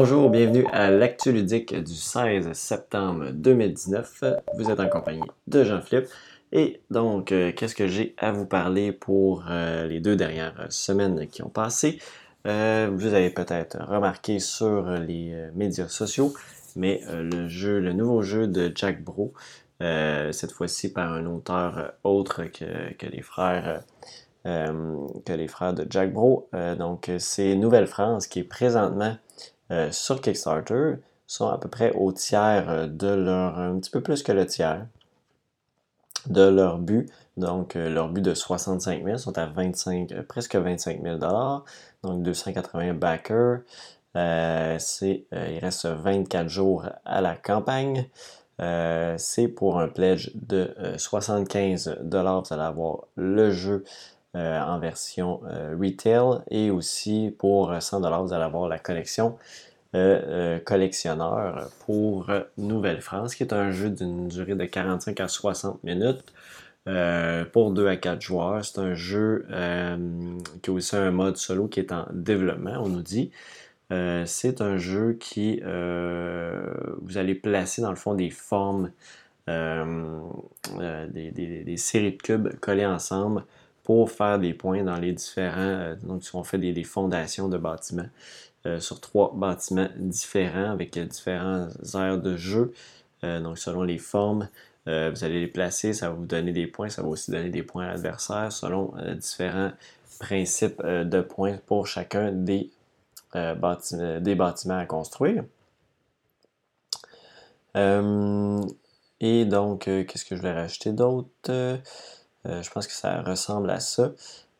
Bonjour, bienvenue à l'actu ludique du 16 septembre 2019. Vous êtes en compagnie de Jean-Philippe. Et donc, euh, qu'est-ce que j'ai à vous parler pour euh, les deux dernières semaines qui ont passé? Euh, vous avez peut-être remarqué sur les médias sociaux, mais le jeu, le nouveau jeu de Jack Bro, cette fois-ci par un auteur autre que, les frères. que les frères de Jack Bro. donc, c'est Nouvelle-France qui est présentement euh, sur Kickstarter sont à peu près au tiers euh, de leur, un petit peu plus que le tiers de leur but. Donc, euh, leur but de 65 000 sont à 25, presque 25 000 donc 280 backers. c'est, il reste 24 jours à la campagne. c'est pour un pledge de 75 Vous allez avoir le jeu en version retail et aussi pour 100 vous allez avoir la collection euh, euh, collectionneur pour Nouvelle-France, qui est un jeu d'une durée de 45 à 60 minutes. Euh, pour 2 à 4 joueurs. C'est un jeu qui a aussi un mode solo qui est en développement, on nous dit. c'est un jeu qui vous allez placer dans le fond des formes, des, séries de cubes collés ensemble pour faire des points dans les différents. donc, on fait des fondations de bâtiments. Euh, sur trois bâtiments différents avec différents aires de jeu. Euh, donc, selon les formes, euh, vous allez les placer, ça va vous donner des points, ça va aussi donner des points à l'adversaire selon différents principes de points pour chacun des, bâtiments, des bâtiments à construire. et donc, qu'est-ce que je vais rajouter d'autre? Je pense que ça ressemble à ça.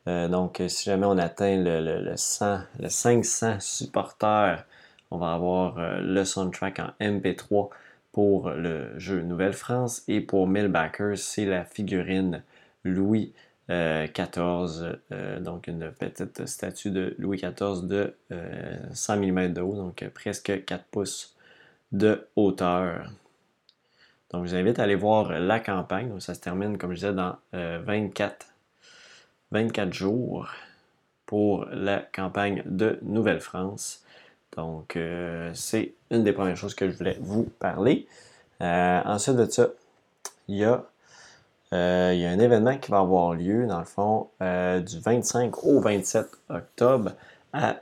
Euh, donc, si jamais on atteint le, le, 100, le 500 supporters, on va avoir euh, le soundtrack en MP3 pour le jeu Nouvelle-France. Et pour 1000 backers, c'est la figurine Louis XIV, euh, donc une petite statue de Louis XIV de 100 mm de haut, donc presque 4 pouces de hauteur. Donc, je vous invite à aller voir la campagne. Donc, ça se termine, comme je disais, dans 24 24 jours pour la campagne de Nouvelle-France. Donc, euh, c'est une des premières choses que je voulais vous parler. Euh, ensuite de ça, il y, a, euh, il y a un événement qui va avoir lieu, dans le fond, du 25 au 27 octobre à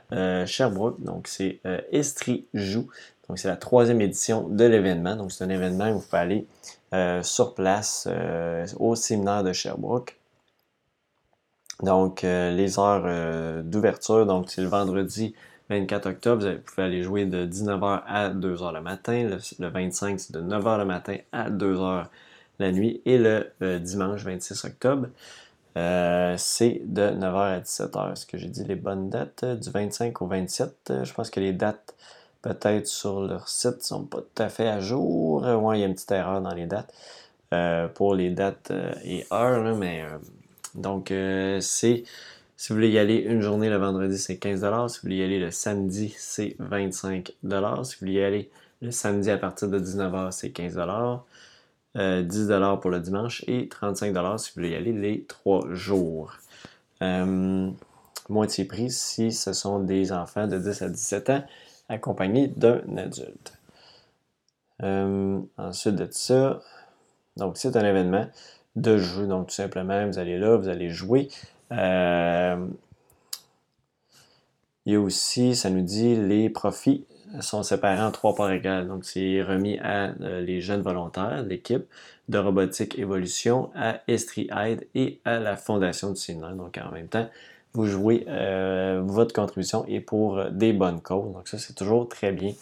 Sherbrooke. Donc, c'est Estrie Joue. Donc, c'est la troisième édition de l'événement. Donc, c'est un événement où vous pouvez aller sur place au séminaire de Sherbrooke donc, euh, les heures euh, d'ouverture, donc c'est le vendredi 24 octobre, vous pouvez aller jouer de 19h à 2h le matin. Le, 25, c'est de 9h le matin à 2h la nuit. Et le euh, dimanche 26 octobre, c'est de 9h à 17h. Est-ce que j'ai dit les bonnes dates? Du 25 au 27, je pense que les dates, peut-être sur leur site, sont pas tout à fait à jour. Ouais, il y a une petite erreur dans les dates. pour les dates et heures, mais donc, euh, c'est, si vous voulez y aller une journée le vendredi, c'est 15 Si vous voulez y aller le samedi, c'est 25 Si vous voulez y aller le samedi à partir de 19h, c'est 15 10 euh, pour le dimanche et 35 si vous voulez y aller les trois jours. Euh, moitié prix si ce sont des enfants de 10 à 17 ans accompagnés d'un adulte. ensuite de ça, donc c'est un événement de jeu. Donc, tout simplement, vous allez là, vous allez jouer. Euh, il y a aussi, ça nous dit, les profits sont séparés en trois parts égales. Donc, c'est remis à euh, les jeunes volontaires, l'équipe de robotique évolution, à Estrie Aide et à la Fondation du séminaire. Donc, en même temps, vous jouez, euh, votre contribution est pour des bonnes causes. Donc, ça, c'est toujours très bien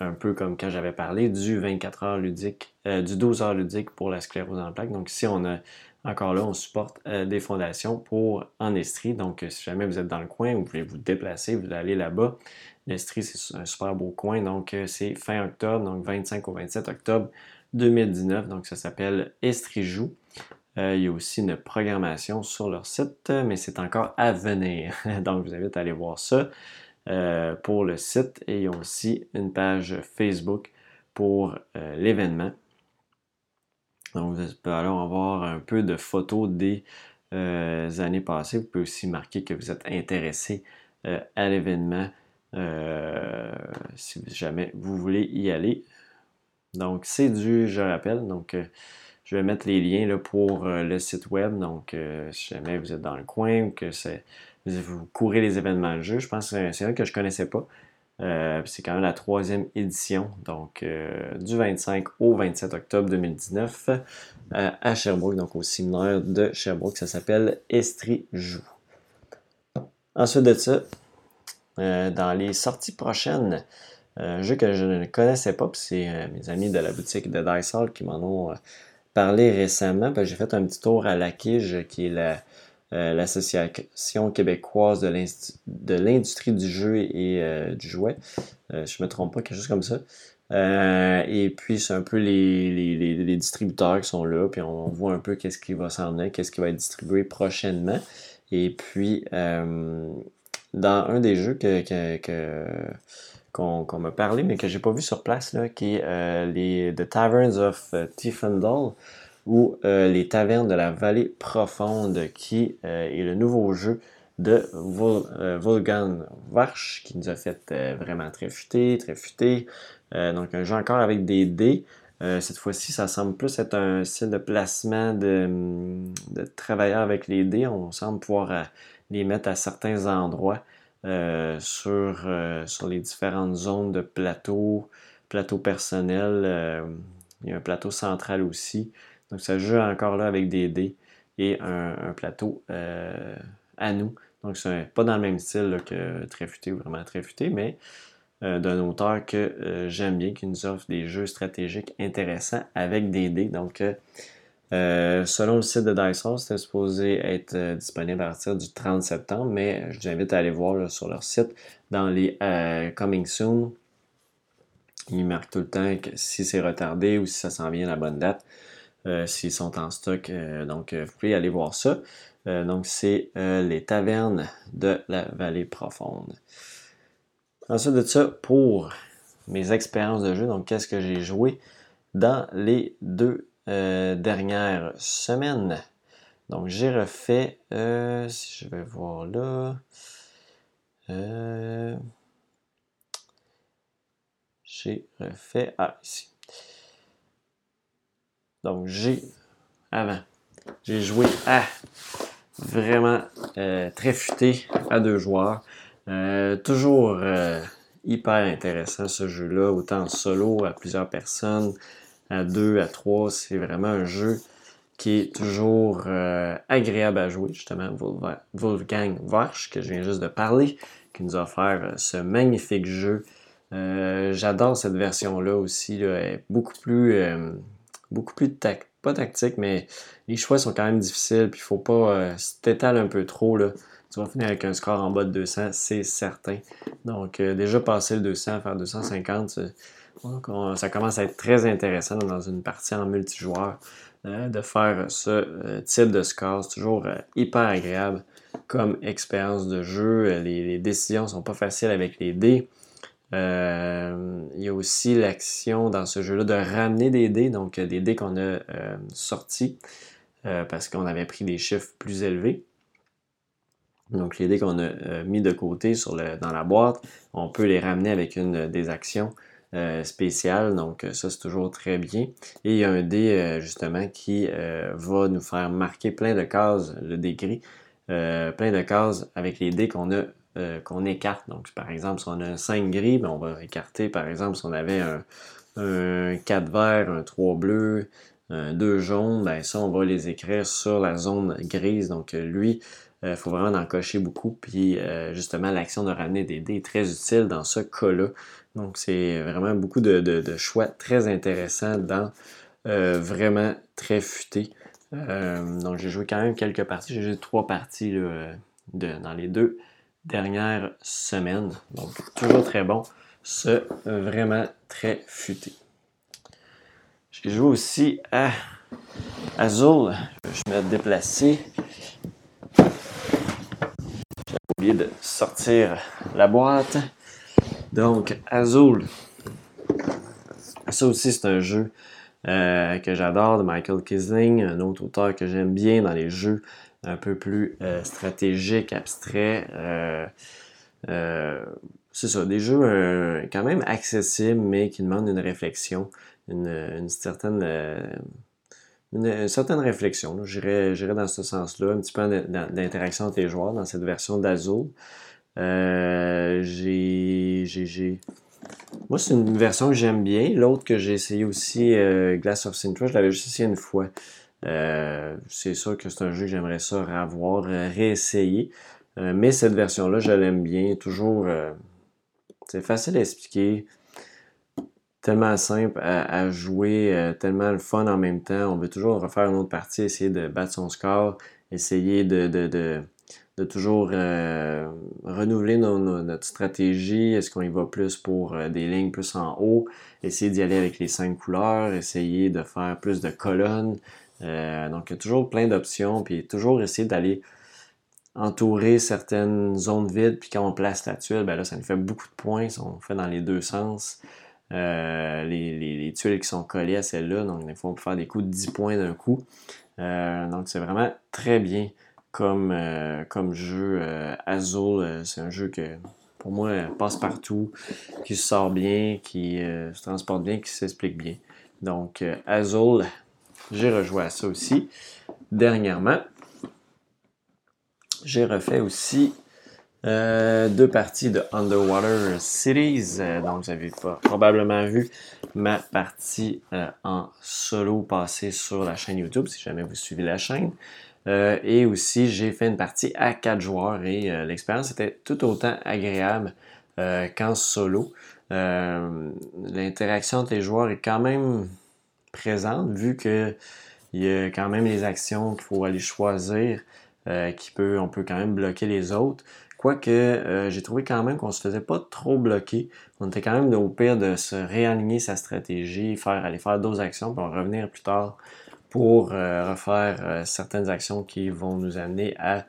un peu comme quand j'avais parlé du 24 heures ludique, euh, du 12 heures ludique pour la sclérose en plaques. Donc ici, on a encore là, on supporte euh, des fondations pour en Estrie. Donc si jamais vous êtes dans le coin, vous voulez vous déplacer, vous allez là-bas. L'Estrie, c'est un super beau coin. Donc c'est fin octobre, donc 25 au 27 octobre 2019. Donc ça s'appelle Estrie Joue. Il y a aussi une programmation sur leur site, mais c'est encore à venir. donc je vous invite à aller voir ça. Euh, pour le site et ils ont aussi une page Facebook pour euh, l'événement. Donc, vous pouvez alors avoir un peu de photos des euh, années passées. Vous pouvez aussi marquer que vous êtes intéressé à l'événement si jamais vous voulez y aller. Donc, c'est du, je rappelle, donc je vais mettre les liens pour le site web. Donc, si jamais vous êtes dans le coin ou que vous courez les événements de jeu, je pense que c'est un que je ne connaissais pas. Euh, c'est quand même la troisième édition, donc euh, du 25 au 27 octobre 2019 euh, à Sherbrooke, donc au séminaire de Sherbrooke. Ça s'appelle Estrie Joue. Ensuite de ça, dans les sorties prochaines, un jeu que je ne connaissais pas, puis c'est mes amis de la boutique de Dice Hall qui m'en ont parlé récemment. J'ai fait un petit tour à la Quige, qui est la euh, l'Association québécoise de l'industrie du jeu et euh, du jouet. Euh, je ne me trompe pas, quelque chose comme ça. et puis, c'est un peu les, distributeurs qui sont là, puis on, voit un peu qu'est-ce qui va s'en qu'est-ce qui va être distribué prochainement. Et puis, dans un des jeux que, qu'on m'a parlé, mais que j'ai pas vu sur place, là, qui est les The Taverns of Tiefendal ou euh, Les Tavernes de la Vallée Profonde, qui euh, est le nouveau jeu de euh, Volgan Varch, qui nous a fait vraiment très futé, très futé. donc un jeu encore avec des dés. cette fois-ci, ça semble plus être un style de placement de, de travailleurs avec les dés. On semble pouvoir les mettre à certains endroits sur, sur les différentes zones de plateau, plateau personnel. il y a un plateau central aussi. Donc ça joue encore là avec des dés et un, plateau euh, à nous. Donc c'est pas dans le même style que très futé ou vraiment très futé, mais euh, d'un auteur que euh, j'aime bien, qui nous offre des jeux stratégiques intéressants avec des dés. Donc selon le site de Dice c'était supposé être disponible à partir du 30 septembre, mais je vous invite à aller voir sur leur site dans les Coming Soon. Ils marquent tout le temps que si c'est retardé ou si ça s'en vient à la bonne date. Euh, s'ils sont en stock. Euh, donc, euh, vous pouvez aller voir ça. donc, c'est les tavernes de la vallée profonde. Ensuite de ça, pour mes expériences de jeu, donc qu'est-ce que j'ai joué dans les deux dernières semaines. Donc, j'ai refait, si je vais voir là, j'ai refait, ah, ici. Donc, j'ai, avant, j'ai joué à vraiment euh, très futé à deux joueurs. Euh, toujours euh, hyper intéressant ce jeu-là, autant en solo, à plusieurs personnes, à deux, à trois. C'est vraiment un jeu qui est toujours agréable à jouer, justement, Wolfgang Warsch, que je viens juste de parler, qui nous a offert ce magnifique jeu. J'adore cette version-là aussi, là, elle est beaucoup plus beaucoup plus pas tactique, mais les choix sont quand même difficiles. Puis il faut pas euh, t'étaler un peu trop. Là. Tu vas finir avec un score en bas de 200, c'est certain. Donc euh, déjà passer le 200, faire 250, ça commence à être très intéressant dans une partie en multijoueur. Euh, de faire ce type de score, c'est toujours hyper agréable comme expérience de jeu. Les, décisions sont pas faciles avec les dés. Euh, il y a aussi l'action dans ce jeu-là de ramener des dés, donc euh, des dés qu'on a euh, sortis parce qu'on avait pris des chiffres plus élevés. Donc les dés qu'on a mis de côté dans la boîte, on peut les ramener avec une des actions spéciales. Donc ça c'est toujours très bien. Et il y a un dé justement qui va nous faire marquer plein de cases, le dé gris, plein de cases avec les dés qu'on a euh, qu'on écarte. Donc, par exemple, si on a un 5 gris, ben, on va écarter, par exemple, si on avait un, 4 vert, un 3 bleu, un 2 jaune, ben, ça, on va les écrire sur la zone grise. Donc, euh, lui, il euh, faut vraiment en cocher beaucoup. Puis, justement, l'action de ramener des dés est très utile dans ce cas-là. Donc, c'est vraiment beaucoup de, choix très intéressants dans vraiment très futé. donc, j'ai joué quand même quelques parties. J'ai joué trois parties dans les deux dernière semaine. Donc, toujours très bon. Ce vraiment très futé. J'ai joué aussi à Azul. Je me déplacer. J'ai oublié de sortir la boîte. Donc, Azul. Ça aussi, c'est un jeu euh, que j'adore de Michael Kisling, un autre auteur que j'aime bien dans les jeux un peu plus euh, stratégique, abstrait. Euh, c'est ça, des jeux quand même accessibles, mais qui demandent une réflexion, une, certaine, une, certaine réflexion. J'irais dans ce sens-là, un petit peu d'interaction entre les joueurs dans cette version d'Azul. j'ai moi, c'est une version que j'aime bien. L'autre que j'ai essayé aussi, Glass of Sintra, je l'avais juste essayé une fois. Euh, c'est sûr que c'est un jeu que j'aimerais ça avoir euh, réessayé. Euh, mais cette version-là, je l'aime bien. Toujours, c'est facile à expliquer. Tellement simple à, jouer, tellement le fun en même temps. On veut toujours refaire une autre partie, essayer de battre son score, essayer de, de, toujours renouveler notre stratégie. Est-ce qu'on y va plus pour des lignes plus en haut? Essayer d'y aller avec les cinq couleurs, essayer de faire plus de colonnes. Euh, donc, il y a toujours plein d'options, puis toujours essayer d'aller entourer certaines zones vides, puis quand on place la tuile, ben là, ça nous fait beaucoup de points, on fait dans les deux sens. Euh, les, tuiles qui sont collées à celle-là, donc des fois on peut faire des coups de 10 points d'un coup. Euh, donc c'est vraiment très bien comme, comme jeu. Azul, c'est un jeu que pour moi passe partout, qui se sort bien, qui se transporte bien, qui s'explique bien. Donc Azul, j'ai rejoué à ça aussi dernièrement. J'ai refait aussi euh, deux parties de Underwater Cities. Euh, donc, vous avez probablement vu ma partie euh, en solo passée sur la chaîne YouTube, si jamais vous suivez la chaîne. et aussi, j'ai fait une partie à quatre joueurs et l'expérience était tout autant agréable qu'en solo. L'interaction entre les joueurs est quand même présente, vu que il y a quand même les actions qu'il faut aller choisir, qui peut, on peut quand même bloquer les autres. Quoique euh, j'ai trouvé quand même qu'on se faisait pas trop bloquer. On était quand même au pire de se réaligner sa stratégie, faire aller faire d'autres actions, puis revenir plus tard pour euh, refaire certaines actions qui vont nous amener à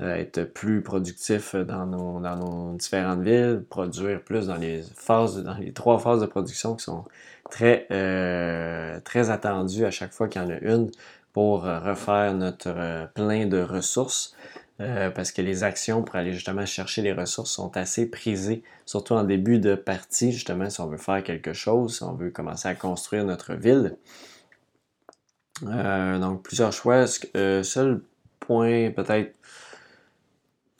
être plus productifs dans nos, dans nos différentes villes, produire plus dans les phases, dans les trois phases de production qui sont très, euh, très attendu à chaque fois qu'il y en a une pour euh, refaire notre euh, plein de ressources. Parce que les actions pour aller justement chercher les ressources sont assez prisées, surtout en début de partie, justement, si on veut faire quelque chose, si on veut commencer à construire notre ville. donc, plusieurs choix. seul point peut-être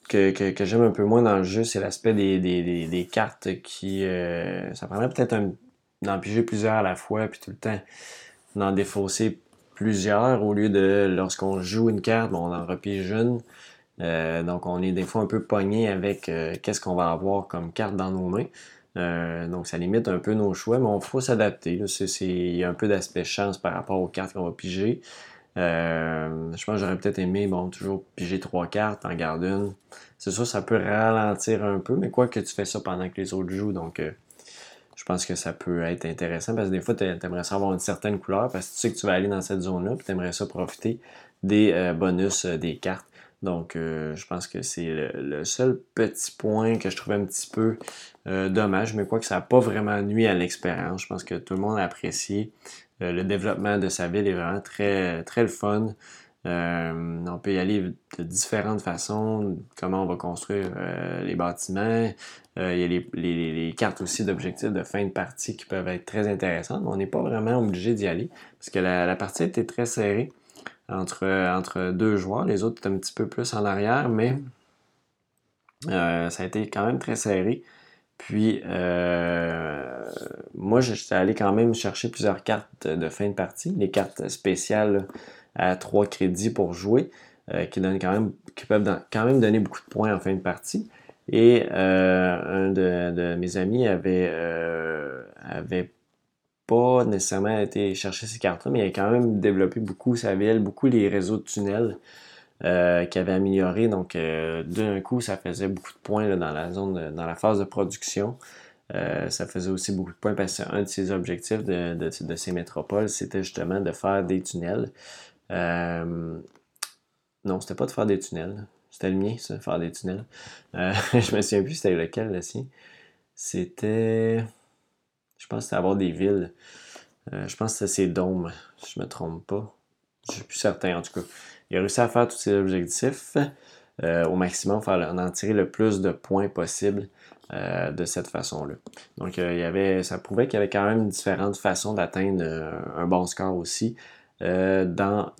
que, que, j'aime un peu moins dans le jeu, c'est l'aspect des, des, des, cartes qui... ça prendrait peut-être d'en piger plusieurs à la fois, puis tout le temps d'en défausser plusieurs au lieu de lorsqu'on joue une carte, on en repige une. Euh, donc on est des fois un peu pogné avec euh, qu'est-ce qu'on va avoir comme carte dans nos mains. Euh, donc ça limite un peu nos choix, mais on faut s'adapter. Il y a un peu d'aspect chance par rapport aux cartes qu'on va piger. je pense que j'aurais peut-être aimé, bon, toujours piger trois cartes, en garder une. C'est sûr, ça peut ralentir un peu, mais quoi que tu fais ça pendant que les autres jouent, donc je pense que ça peut être intéressant parce que des fois, tu aimerais ça avoir une certaine couleur parce que tu sais que tu vas aller dans cette zone-là et tu aimerais ça profiter des bonus des cartes. Donc, euh, je pense que c'est le, seul petit point que je trouvais un petit peu dommage, mais quoi que ça n'a pas vraiment nuit à l'expérience. Je pense que tout le monde a apprécié. le développement de sa ville est vraiment très, très le fun. Euh, on peut y aller de différentes façons, comment on va construire euh, les bâtiments. Euh, il y a les, cartes aussi d'objectifs de fin de partie qui peuvent être très intéressantes, mais on n'est pas vraiment obligé d'y aller parce que la, partie était très serrée entre, entre deux joueurs. Les autres étaient un petit peu plus en arrière, mais ça a été quand même très serré. Puis, moi, j'étais allé quand même chercher plusieurs cartes de fin de partie, les cartes spéciales à 3 crédits pour jouer, euh, qui, donnent quand même, qui peuvent quand même donner beaucoup de points en fin de partie. Et euh, un de, mes amis avait, euh, avait pas nécessairement été chercher ces cartes-là, mais il a quand même développé beaucoup sa ville, beaucoup les réseaux de tunnels euh, qui avait amélioré. Donc, d'un coup, ça faisait beaucoup de points dans la zone, dans la phase de production. ça faisait aussi beaucoup de points parce que un de ses objectifs de, de ces métropoles, c'était justement de faire des tunnels. Euh, non, c'était pas de faire des tunnels. C'était le mien, ça, de faire des tunnels. Euh, je me souviens plus c'était lequel, là, ci C'était. Je pense que c'était avoir des villes. Euh, je pense que c'était ces dômes, si je me trompe pas. Je suis plus certain, en tout cas. Il a réussi à faire tous ses objectifs au maximum, faire, en, tirer le plus de points possible de cette façon-là. Donc, il y avait, ça prouvait qu'il y avait quand même différentes façons d'atteindre un bon score aussi dans,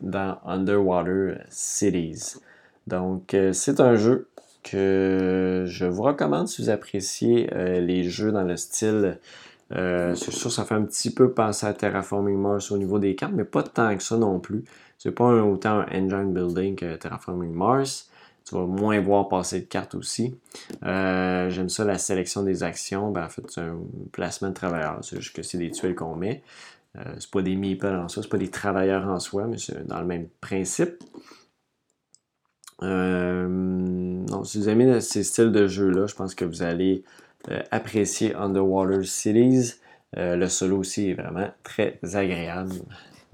dans Underwater Cities. Donc, c'est un jeu que je vous recommande si vous appréciez les jeux dans le style euh, c'est sûr, ça fait un petit peu penser à Terraforming Mars au niveau des cartes, mais pas tant que ça non plus. C'est pas autant un engine building que Terraforming Mars. Tu vas moins voir passer de cartes aussi. Euh, j'aime ça, la sélection des actions. Ben, en fait, c'est un placement de travailleurs. C'est juste que c'est des tuiles qu'on met. Euh, c'est pas des meeples en soi, c'est pas des travailleurs en soi, mais c'est dans le même principe. Si vous aimez ces styles de jeu-là, je pense que vous allez euh, apprécier Underwater Cities. Euh, le solo aussi est vraiment très agréable.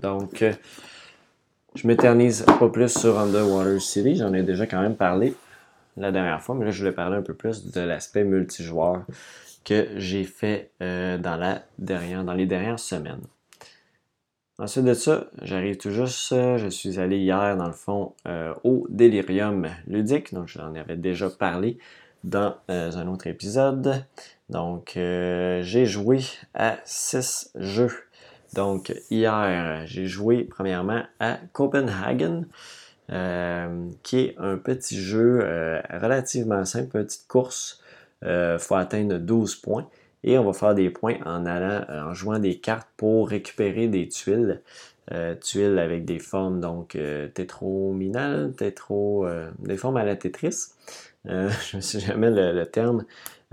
Donc, euh, je m'éternise pas plus sur Underwater City. J'en ai déjà quand même parlé la dernière fois, mais là, je voulais parler un peu plus de l'aspect multijoueur que j'ai fait dans, la dernière, dans les dernières semaines. Ensuite de ça, j'arrive tout juste, je suis allé hier dans le fond au Delirium ludique, donc j'en avais déjà parlé dans euh, un autre épisode. Donc, euh, j'ai joué à 6 jeux. Donc, hier, j'ai joué premièrement à Copenhagen, euh, qui est un petit jeu relativement simple, petite course. Il faut atteindre 12 points. Et on va faire des points en allant, en jouant des cartes pour récupérer des tuiles. tuiles avec des formes donc tétrominales, tétro, des formes à la Tetris. Euh, je ne sais jamais le, terme,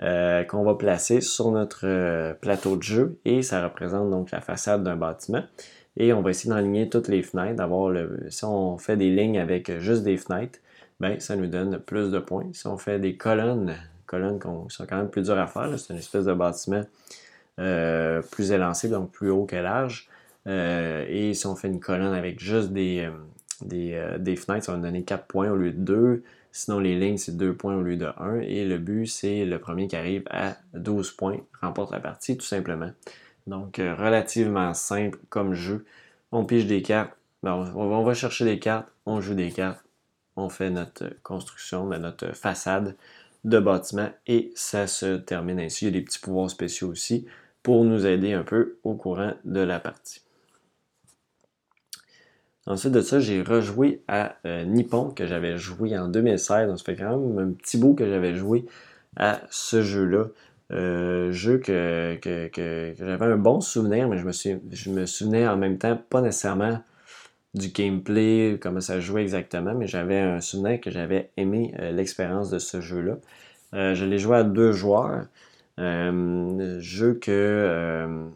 euh, qu'on va placer sur notre euh, plateau de jeu et ça représente donc la façade d'un bâtiment. Et on va essayer d'enligner toutes les fenêtres, d'avoir le. Si on fait des lignes avec juste des fenêtres, ben ça nous donne plus de points. Si on fait des colonnes, colonnes qui sont quand même plus dures à faire, c'est une espèce de bâtiment plus élancé, donc plus haut que large. et si on fait une colonne avec juste des, des, des, fenêtres, ça va nous donner 4 points au lieu de 2. Sinon, les lignes, c'est 2 points au lieu de 1. Et le but, c'est le premier qui arrive à 12 points, remporte la partie, tout simplement. Donc, euh, relativement simple comme jeu. On pige des cartes, ben, on, va chercher des cartes, on joue des cartes, on fait notre construction, ben, notre façade de bâtiment et ça se termine ainsi. Il y a des petits pouvoirs spéciaux aussi pour nous aider un peu au courant de la partie. Ensuite de ça, j'ai rejoué à euh, Nippon, que j'avais joué en 2016. Donc, ça fait quand même un petit bout que j'avais joué à ce jeu-là. Euh, jeu que, j'avais un bon souvenir, mais je me, suis, je me souvenais en même temps pas nécessairement du gameplay, comment ça jouait exactement, mais j'avais un souvenir que j'avais aimé euh, l'expérience de ce jeu-là. je l'ai joué à deux joueurs. jeu que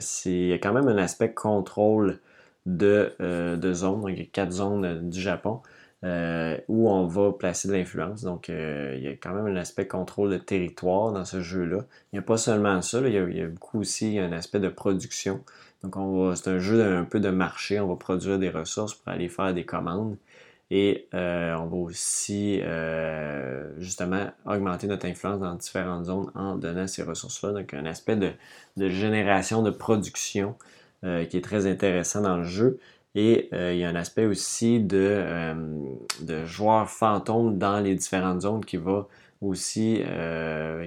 c'est quand même un aspect contrôle de, euh, zones. Donc, il y a quatre zones euh, du Japon euh, où on va placer de l'influence. Donc, il y a quand même un aspect contrôle de territoire dans ce jeu-là. Il n'y a pas seulement ça, il, y a, beaucoup aussi un aspect de production. Donc, c'est un jeu un peu de marché. On va produire des ressources pour aller faire des commandes. Et on va aussi justement augmenter notre influence dans différentes zones en donnant ces ressources-là. Donc un aspect de, génération de production euh, qui est très intéressant dans le jeu. Et euh, il y a un aspect aussi de, euh, de joueur fantôme dans les différentes zones qui va aussi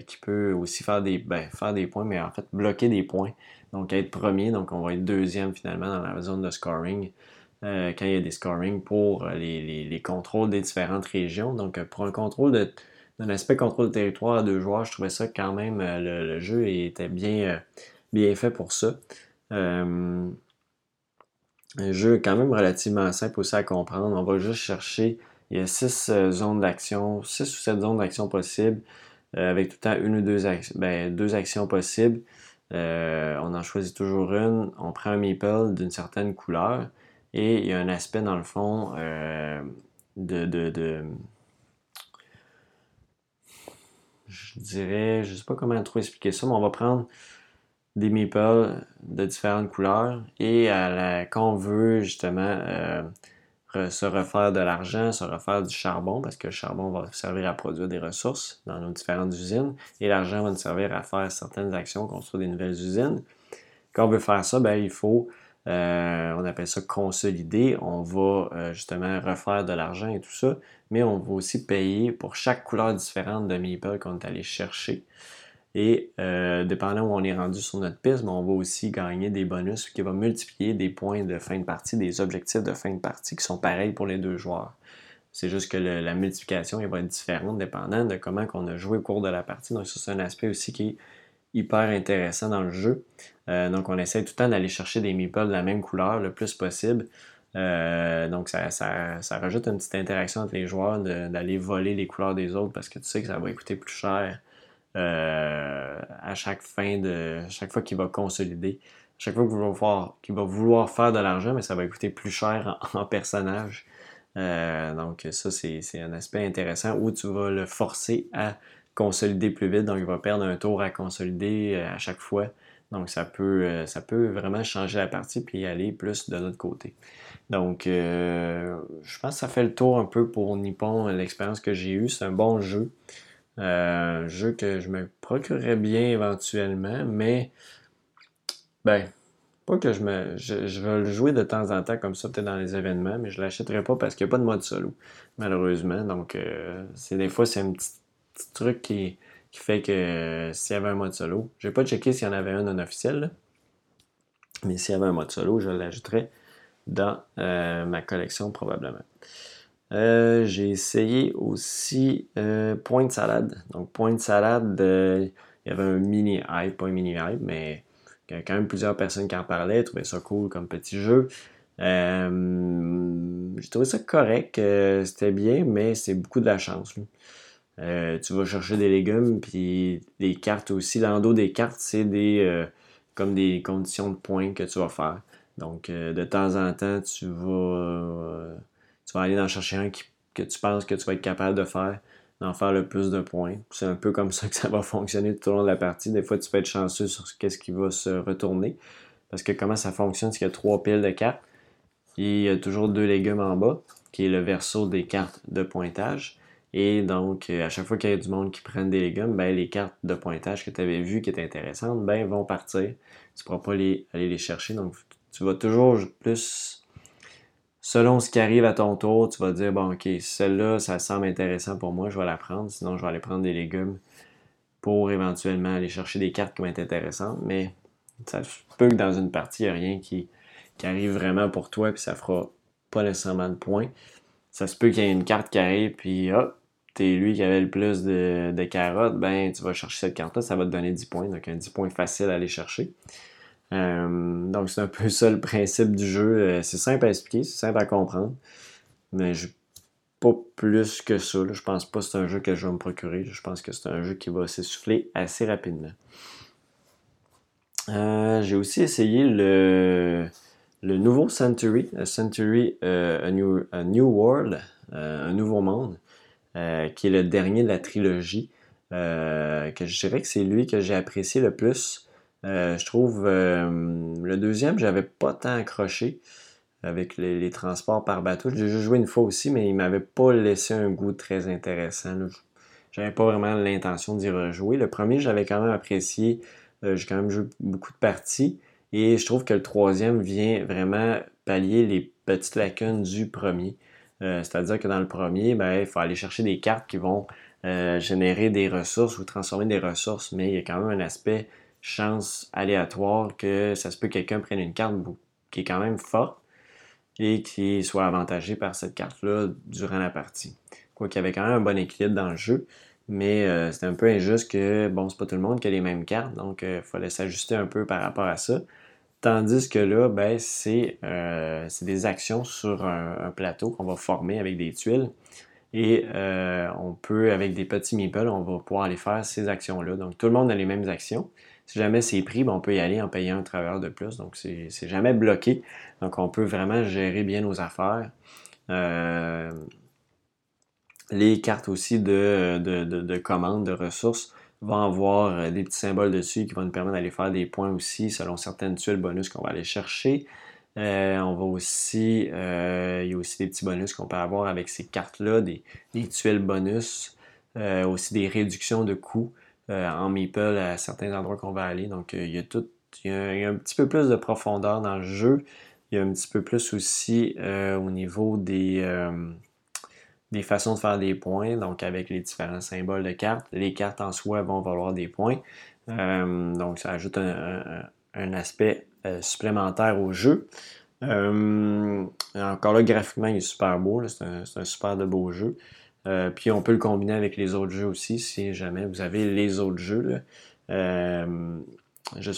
qui peut aussi faire des, ben, faire des points, mais en fait bloquer des points. Donc être premier, donc on va être deuxième finalement dans la zone de scoring. quand il y a des scoring pour les, les, contrôles des différentes régions. Donc pour un contrôle de d'un aspect contrôle de territoire à deux joueurs, je trouvais ça quand même, le, jeu était bien, bien fait pour ça. Euh, un jeu quand même relativement simple aussi à comprendre. On va juste chercher, il y a six euh, zones d'action, six ou sept zones d'action possibles, euh, avec tout le temps une ou deux, ben, deux actions possibles. On en choisit toujours une, on prend un meeple d'une certaine couleur, et il y a un aspect dans le fond de, de, je dirais, je sais pas comment trop expliquer ça, mais on va prendre des meeples de différentes couleurs. Et quand on veut justement euh, se refaire de l'argent, se refaire du charbon, parce que le charbon va servir à produire des ressources dans nos différentes usines et l'argent va nous servir à faire certaines actions, construire des nouvelles usines. Quand on veut faire ça, ben, il faut on appelle ça consolider. On va justement refaire de l'argent et tout ça, mais on va aussi payer pour chaque couleur différente de Meeple qu'on est allé chercher. Et euh, dépendant où on est rendu sur notre piste, ben, on va aussi gagner des bonus qui vont multiplier des points de fin de partie, des objectifs de fin de partie qui sont pareils pour les deux joueurs. C'est juste que la multiplication va être différente dépendant de comment on a joué au cours de la partie. Donc ça, c'est un aspect aussi qui est hyper intéressant dans le jeu. Euh, donc on essaie tout le temps d'aller chercher des meeples de la même couleur le plus possible. Euh, donc ça, ça, rajoute une petite interaction entre les joueurs d'aller voler les couleurs des autres parce que tu sais que ça va coûter plus cher euh, à chaque fin de. chaque fois qu'il va consolider. Chaque fois qu'il va, va vouloir faire de l'argent, mais ça va coûter plus cher en, personnage. Euh, donc ça, c'est un aspect intéressant où tu vas le forcer à consolider plus vite. Donc il va perdre un tour à consolider euh, à chaque fois. Donc ça peut, ça peut vraiment changer la partie puis aller plus de l'autre côté. Donc je pense que ça fait le tour un peu pour Nippon, l'expérience que j'ai eue. C'est un bon jeu. Euh, un jeu que je me procurerais bien éventuellement, mais ben, pas que je me. Je, vais le jouer de temps en temps comme ça, peut-être dans les événements, mais je l'achèterai pas parce qu'il n'y a pas de mode solo, malheureusement. Donc euh, c'est des fois c'est un petit, truc qui, fait que euh, s'il y avait un mode solo, je vais pas checker s'il y en avait un non officiel, mais s'il y avait un mode solo, je l'ajouterais dans ma collection probablement. Euh, j'ai essayé aussi euh, Point Salad. Donc, Point Salad, euh, il y avait un mini hype, pas un mini hype, mais il y quand même plusieurs personnes qui en parlaient, trouvaient ça cool comme petit jeu. j'ai trouvé ça correct, c'était bien, mais c'est beaucoup de la chance. tu vas chercher des légumes, puis des cartes aussi. Dans le dos des cartes, c'est des comme des conditions de points que tu vas faire. Donc, de temps en temps, tu vas tu vas aller en chercher un que tu penses que tu vas être capable de faire, d'en faire le plus de points. C'est un peu comme ça que ça va fonctionner tout au long de la partie. Des fois, tu peux être chanceux sur ce qui va se retourner. Parce que comment ça fonctionne, c'est qu'il y a trois piles de cartes. Il y a toujours deux légumes en bas, qui est le verso des cartes de pointage. Et donc, à chaque fois qu'il y a du monde qui prenne des légumes, ben, les cartes de pointage que tu avais vues qui étaient intéressantes, ben, vont partir. Tu ne pourras pas aller les chercher. Donc, tu vas toujours plus selon ce qui arrive à ton tour, tu vas dire, bon, ok, celle-là, ça semble intéressant pour moi, je vais la prendre, sinon je vais aller prendre des légumes pour éventuellement aller chercher des cartes qui vont être intéressantes, mais ça peut que dans une partie, il n'y a rien qui, arrive vraiment pour toi, puis ça fera pas nécessairement de points. Ça se peut qu'il y ait une carte qui arrive, puis hop, t'es lui qui avait le plus de, de, carottes, ben tu vas chercher cette carte-là, ça va te donner 10 points, donc un 10 points facile à aller chercher. Euh, donc, c'est un peu ça le principe du jeu. Euh, c'est simple à expliquer, c'est simple à comprendre. Mais je, pas plus que ça. Je pense pas que c'est un jeu que je vais me procurer. Je pense que c'est un jeu qui va s'essouffler assez rapidement. Euh, j'ai aussi essayé le, nouveau Century, Century a, New, New, World, un nouveau monde, qui est le dernier de la trilogie. que je dirais que c'est lui que j'ai apprécié le plus. Euh, je trouve euh, le deuxième, j'avais pas tant accroché avec les, transports par bateau. J'ai joué une fois aussi, mais il m'avait pas laissé un goût très intéressant. J'avais pas vraiment l'intention d'y rejouer. Le premier, j'avais quand même apprécié. Euh, j'ai quand même joué beaucoup de parties. Et je trouve que le troisième vient vraiment pallier les petites lacunes du premier. C'est-à-dire que dans le premier, ben, il faut aller chercher des cartes qui vont générer des ressources ou transformer des ressources, mais il y a quand même un aspect chance aléatoire que ça se peut que quelqu'un prenne une carte qui est quand même forte et qui soit avantagé par cette carte-là durant la partie. Quoi qu'il y avait quand même un bon équilibre dans le jeu, mais euh, c'était un peu injuste que, bon, c'est pas tout le monde qui a les mêmes cartes, donc il euh, fallait s'ajuster un peu par rapport à ça. Tandis que là, ben, c'est euh, des actions sur un, plateau qu'on va former avec des tuiles. Et on peut, avec des petits meeples, on va pouvoir aller faire ces actions-là. Donc tout le monde a les mêmes actions. Si jamais c'est pris, ben, on peut y aller en payant un travailleur de plus. Donc, c'est jamais bloqué. Donc, on peut vraiment gérer bien nos affaires. Euh, les cartes aussi de, de, de, commandes, de ressources vont avoir euh, des petits symboles dessus qui vont nous permettre d'aller faire des points aussi selon certaines tuiles bonus qu'on va aller chercher. Euh, on va aussi, il y a aussi des petits bonus qu'on peut avoir avec ces cartes-là, des, des, tuiles bonus, aussi des réductions de coûts. Euh, en Meeple à certains endroits qu'on va aller. Donc, euh, il y a tout, il y, a, un petit peu plus de profondeur dans le jeu. Il y a un petit peu plus aussi euh, au niveau des, des façons de faire des points, donc avec les différents symboles de cartes. Les cartes en soi vont valoir des points. donc ça ajoute un, aspect supplémentaire au jeu. encore là, graphiquement, il est super beau. C'est un, super de beau jeu. Puis on peut le combiner avec les autres jeux aussi, si jamais vous avez les autres jeux. Euh, je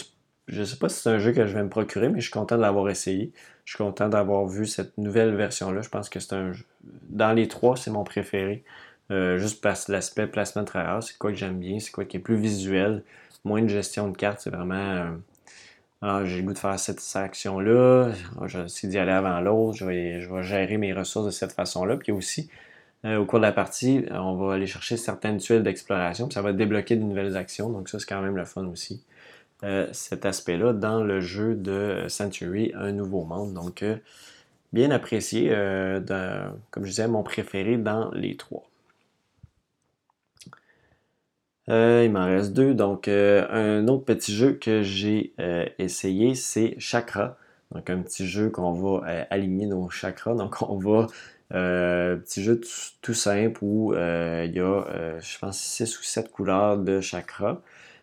ne sais pas si c'est un jeu que je vais me procurer, mais je suis content de l'avoir essayé. Je suis content d'avoir vu cette nouvelle version-là. Je pense que c'est un jeu. Dans les trois, c'est mon préféré. Euh, juste parce que l'aspect placement de travail, c'est quoi que j'aime bien, c'est quoi qui est plus visuel, moins de gestion de cartes, c'est vraiment. Euh, ah, j'ai le goût de faire cette, action-là, je vais d'y aller avant l'autre, je vais, je vais gérer mes ressources de cette façon-là. Puis aussi, euh, au cours de la partie, euh, on va aller chercher certaines tuiles d'exploration, puis ça va débloquer de nouvelles actions, donc ça c'est quand même le fun aussi. Euh, cet aspect-là dans le jeu de Century, un nouveau monde. Donc, bien apprécié, comme je disais, mon préféré dans les trois. il m'en reste deux. Donc, un autre petit jeu que j'ai essayé, c'est Chakra. Donc, un petit jeu qu'on va aligner nos chakras. Donc, on va euh, petit jeu tout, simple où euh, il y a, euh, je pense, 6 ou 7 couleurs de chakra.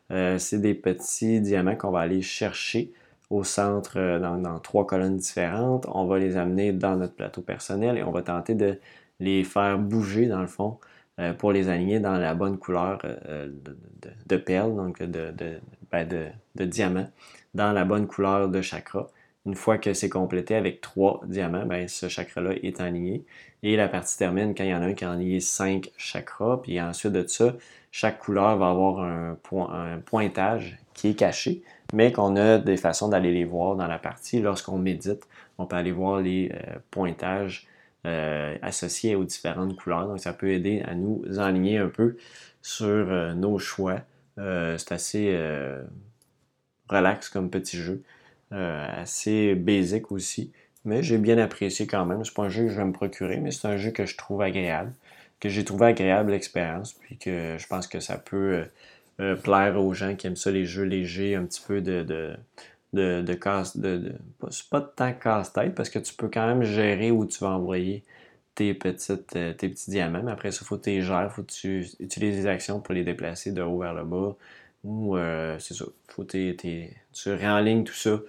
c'est des petits diamants qu'on va aller chercher au centre dans, trois colonnes différentes. On va les amener dans notre plateau personnel et on va tenter de les faire bouger dans le fond pour les aligner dans la bonne couleur de, perles, donc de, ben de, de diamants, dans la bonne couleur de chakra. Une fois que c'est complété avec trois diamants, ben, ce chakra-là est aligné. Et la partie termine quand il y en a un qui a aligné cinq chakras. Puis ensuite de ça, chaque couleur va avoir un, pointage qui est caché, mais qu'on a des façons d'aller les voir dans la partie. Lorsqu'on médite, on peut aller voir les euh, pointages euh, associés aux différentes couleurs. Donc ça peut aider à nous aligner un peu sur euh, nos choix. c'est assez relax comme petit jeu. Euh, assez basique aussi. Mais j'ai bien apprécié quand même. C'est pas un jeu que je vais me procurer, mais c'est un jeu que je trouve agréable. Que j'ai trouvé agréable l'expérience. Puis que je pense que ça peut euh, euh, plaire aux gens qui aiment ça, les jeux légers, un petit peu de, de, de, casse. De, pas de temps casse-tête parce que tu peux quand même gérer où tu vas envoyer tes, petites, tes petits diamants. Mais après ça, il faut que tu les gères, faut que tu utilises des actions pour les déplacer de haut vers le bas. Ou c'est ça, faut que tu réenlignes tout ça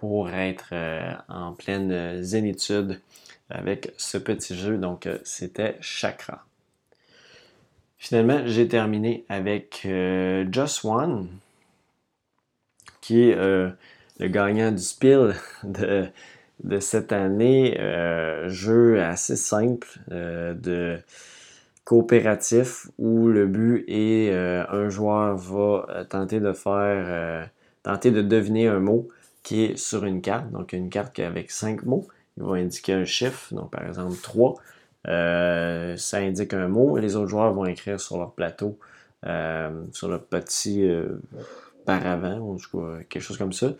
pour être euh, en pleine zénitude avec ce petit jeu. Donc, euh, c'était Chakra. Finalement, j'ai terminé avec euh, Just One, qui est le gagnant du Spiel de, de cette année. jeu assez simple de coopératif où le but est un joueur va tenter de faire, tenter de deviner un mot qui est sur une carte. Donc, une carte qui avec cinq mots. Il va indiquer un chiffre, donc par exemple 3. Euh, ça indique un mot et les autres joueurs vont écrire sur leur plateau, euh, sur leur petit euh, paravent, ou quelque chose comme ça,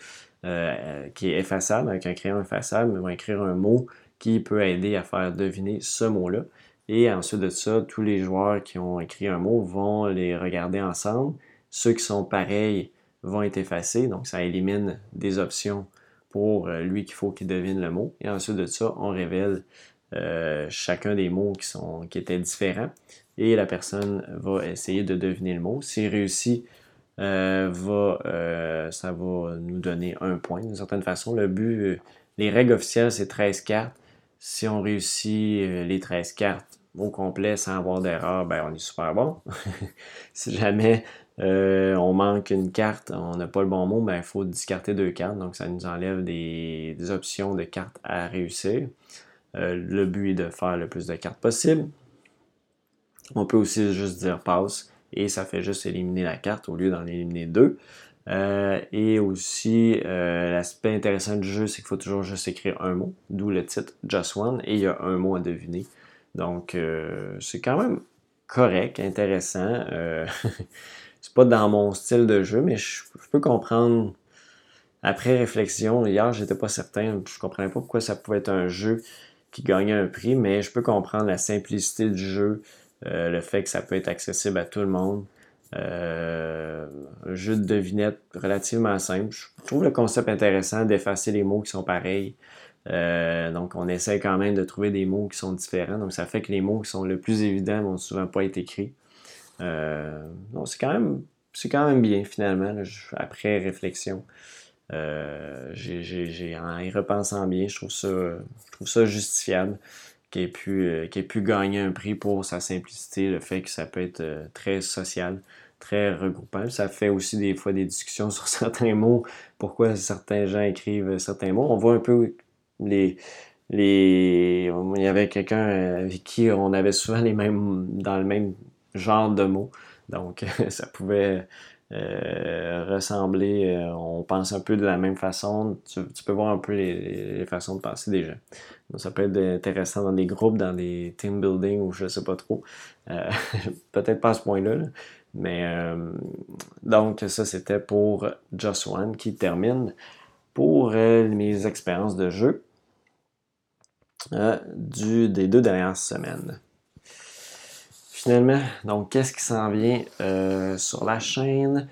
qui est effaçable, avec un crayon effaçable, ils vont écrire un mot qui peut aider à faire deviner ce mot-là. Et ensuite de ça, tous les joueurs qui ont écrit un mot vont les regarder ensemble. Ceux qui sont pareils vont être effacés. Donc, ça élimine des options pour euh, lui qu'il faut qu'il devine le mot. Et ensuite de ça, on révèle euh, chacun des mots qui, sont, qui étaient différents. Et la personne va essayer de deviner le mot. S'il réussit, euh, va, ça va nous donner un point. D'une certaine façon, le but, les règles officielles, c'est 13 cartes. Si on réussit les 13 cartes au complet sans avoir d'erreur, ben on est super bon. si jamais euh, on manque une carte, on n'a pas le bon mot, ben, il faut discarter deux cartes, donc ça nous enlève des, options de cartes à réussir. Euh, le but est de faire le plus de cartes possible. On peut aussi juste dire passe et ça fait juste éliminer la carte au lieu d'en éliminer deux. Euh, et aussi, l'aspect intéressant du jeu, c'est qu'il faut toujours juste écrire un mot, d'où le titre Just One, et il y a un mot à deviner. Donc, c'est quand même correct, intéressant. c'est pas dans mon style de jeu, mais je, peux comprendre. Après réflexion, hier, j'étais pas certain, je comprenais pas pourquoi ça pouvait être un jeu qui gagnait un prix, mais je peux comprendre la simplicité du jeu, euh, le fait que ça peut être accessible à tout le monde. un jeu de devinette relativement simple. Je trouve le concept intéressant d'effacer les mots qui sont pareils. Donc, on essaie quand même de trouver des mots qui sont différents. Donc, ça fait que les mots qui sont le plus évidents vont souvent pas être écrits. donc, c'est quand même quand même bien finalement, après réflexion. Euh, en y repensant bien, je trouve ça, je trouve ça justifiable qu'il ait, pu, euh, gagner un prix pour sa simplicité, le fait que ça peut être euh, très social, très regroupant. Ça fait aussi des fois des discussions sur certains mots, pourquoi certains gens écrivent certains mots? On voit un peu les. les il y avait quelqu'un avec qui on avait souvent dans le même genre de mots. Donc, ça pouvait euh, ressembler, euh, on pense un peu de la même façon. Tu, peux voir un peu les, façons de penser des gens. Donc, ça peut être intéressant dans des groupes, dans des team building ou je sais pas trop. Euh, peut-être pas à ce point-là. Mais donc, ça, c'était pour Just One qui termine pour mes expériences de jeu du, des deux dernières semaines finalement, donc qu'est-ce qui s'en vient euh, sur la chaîne?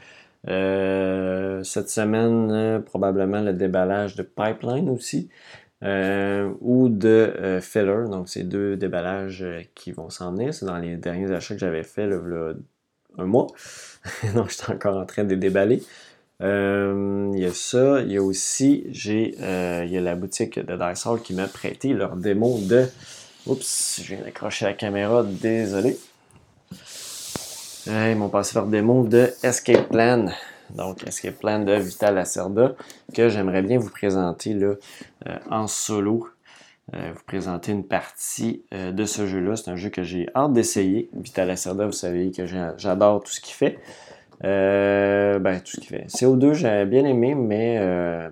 Euh, cette semaine, euh, probablement le déballage de Pipeline aussi. ou de Filler. Donc, c'est deux déballages qui vont s'en venir. C'est dans les derniers achats que j'avais fait le, un mois. donc, j'étais encore en train de déballer. Il y a ça. Il y a aussi, j'ai, il y a la boutique de Dysol qui m'a prêté leur démo de. Oups, je viens d'accrocher la caméra, désolé ils m'ont passé leur démo de Escape Plan. Donc, Escape Plan de Vital Lacerda, que j'aimerais bien vous présenter là, euh, en solo. Euh, vous présenter une partie euh, de ce jeu-là. C'est un jeu que j'ai hâte d'essayer. Vital Lacerda, vous savez que j'adore tout ce qu'il fait. Ben, tout ce qu'il fait. CO2, j'avais bien aimé, mais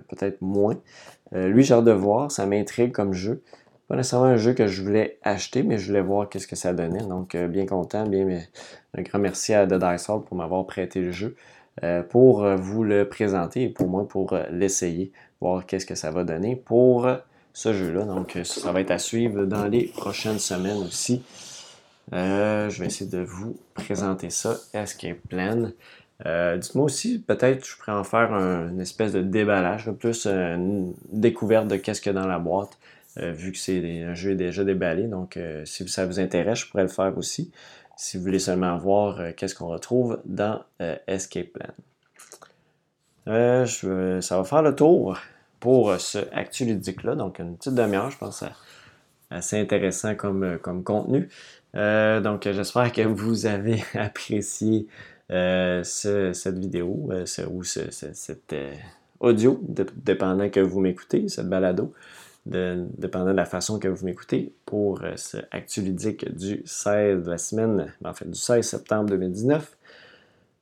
peut-être moins. lui, j'ai hâte de voir. Ça m'intrigue comme jeu pas nécessairement un jeu que je voulais acheter, mais je voulais voir qu'est-ce que ça donnait. Donc, euh, bien content, bien, un grand merci à The Dice Hall pour m'avoir prêté le jeu, euh, pour euh, vous le présenter et pour moi pour l'essayer, voir qu'est-ce que ça va donner pour ce jeu-là. Donc, ça va être à suivre dans les prochaines semaines aussi. Je vais essayer de vous présenter ça, Escape Plan. Dites-moi aussi, peut-être je pourrais en faire une espèce de déballage, plus une découverte de qu'est-ce qu'il y a dans la boîte. Euh, vu que c'est un jeu déjà déballé. Donc, euh, si ça vous intéresse, je pourrais le faire aussi. Si vous voulez seulement voir euh, qu'est-ce qu'on retrouve dans Escape Plan. ça va faire le tour pour ce Actu Ludique-là. Donc, une petite demi-heure, je pense, assez intéressant comme, comme contenu. Donc, j'espère que vous avez apprécié cette vidéo ou ce, cet audio, dépendant que vous m'écoutez, cette balado dépendant de la façon que vous m'écoutez, pour euh, ce Actu Ludique du 16 de la semaine, en fait du 16 septembre 2019.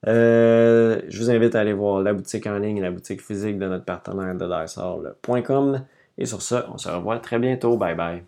Euh, je vous invite à aller voir la boutique en ligne la boutique physique de notre partenaire de Et sur ce, on se revoit très bientôt. Bye bye.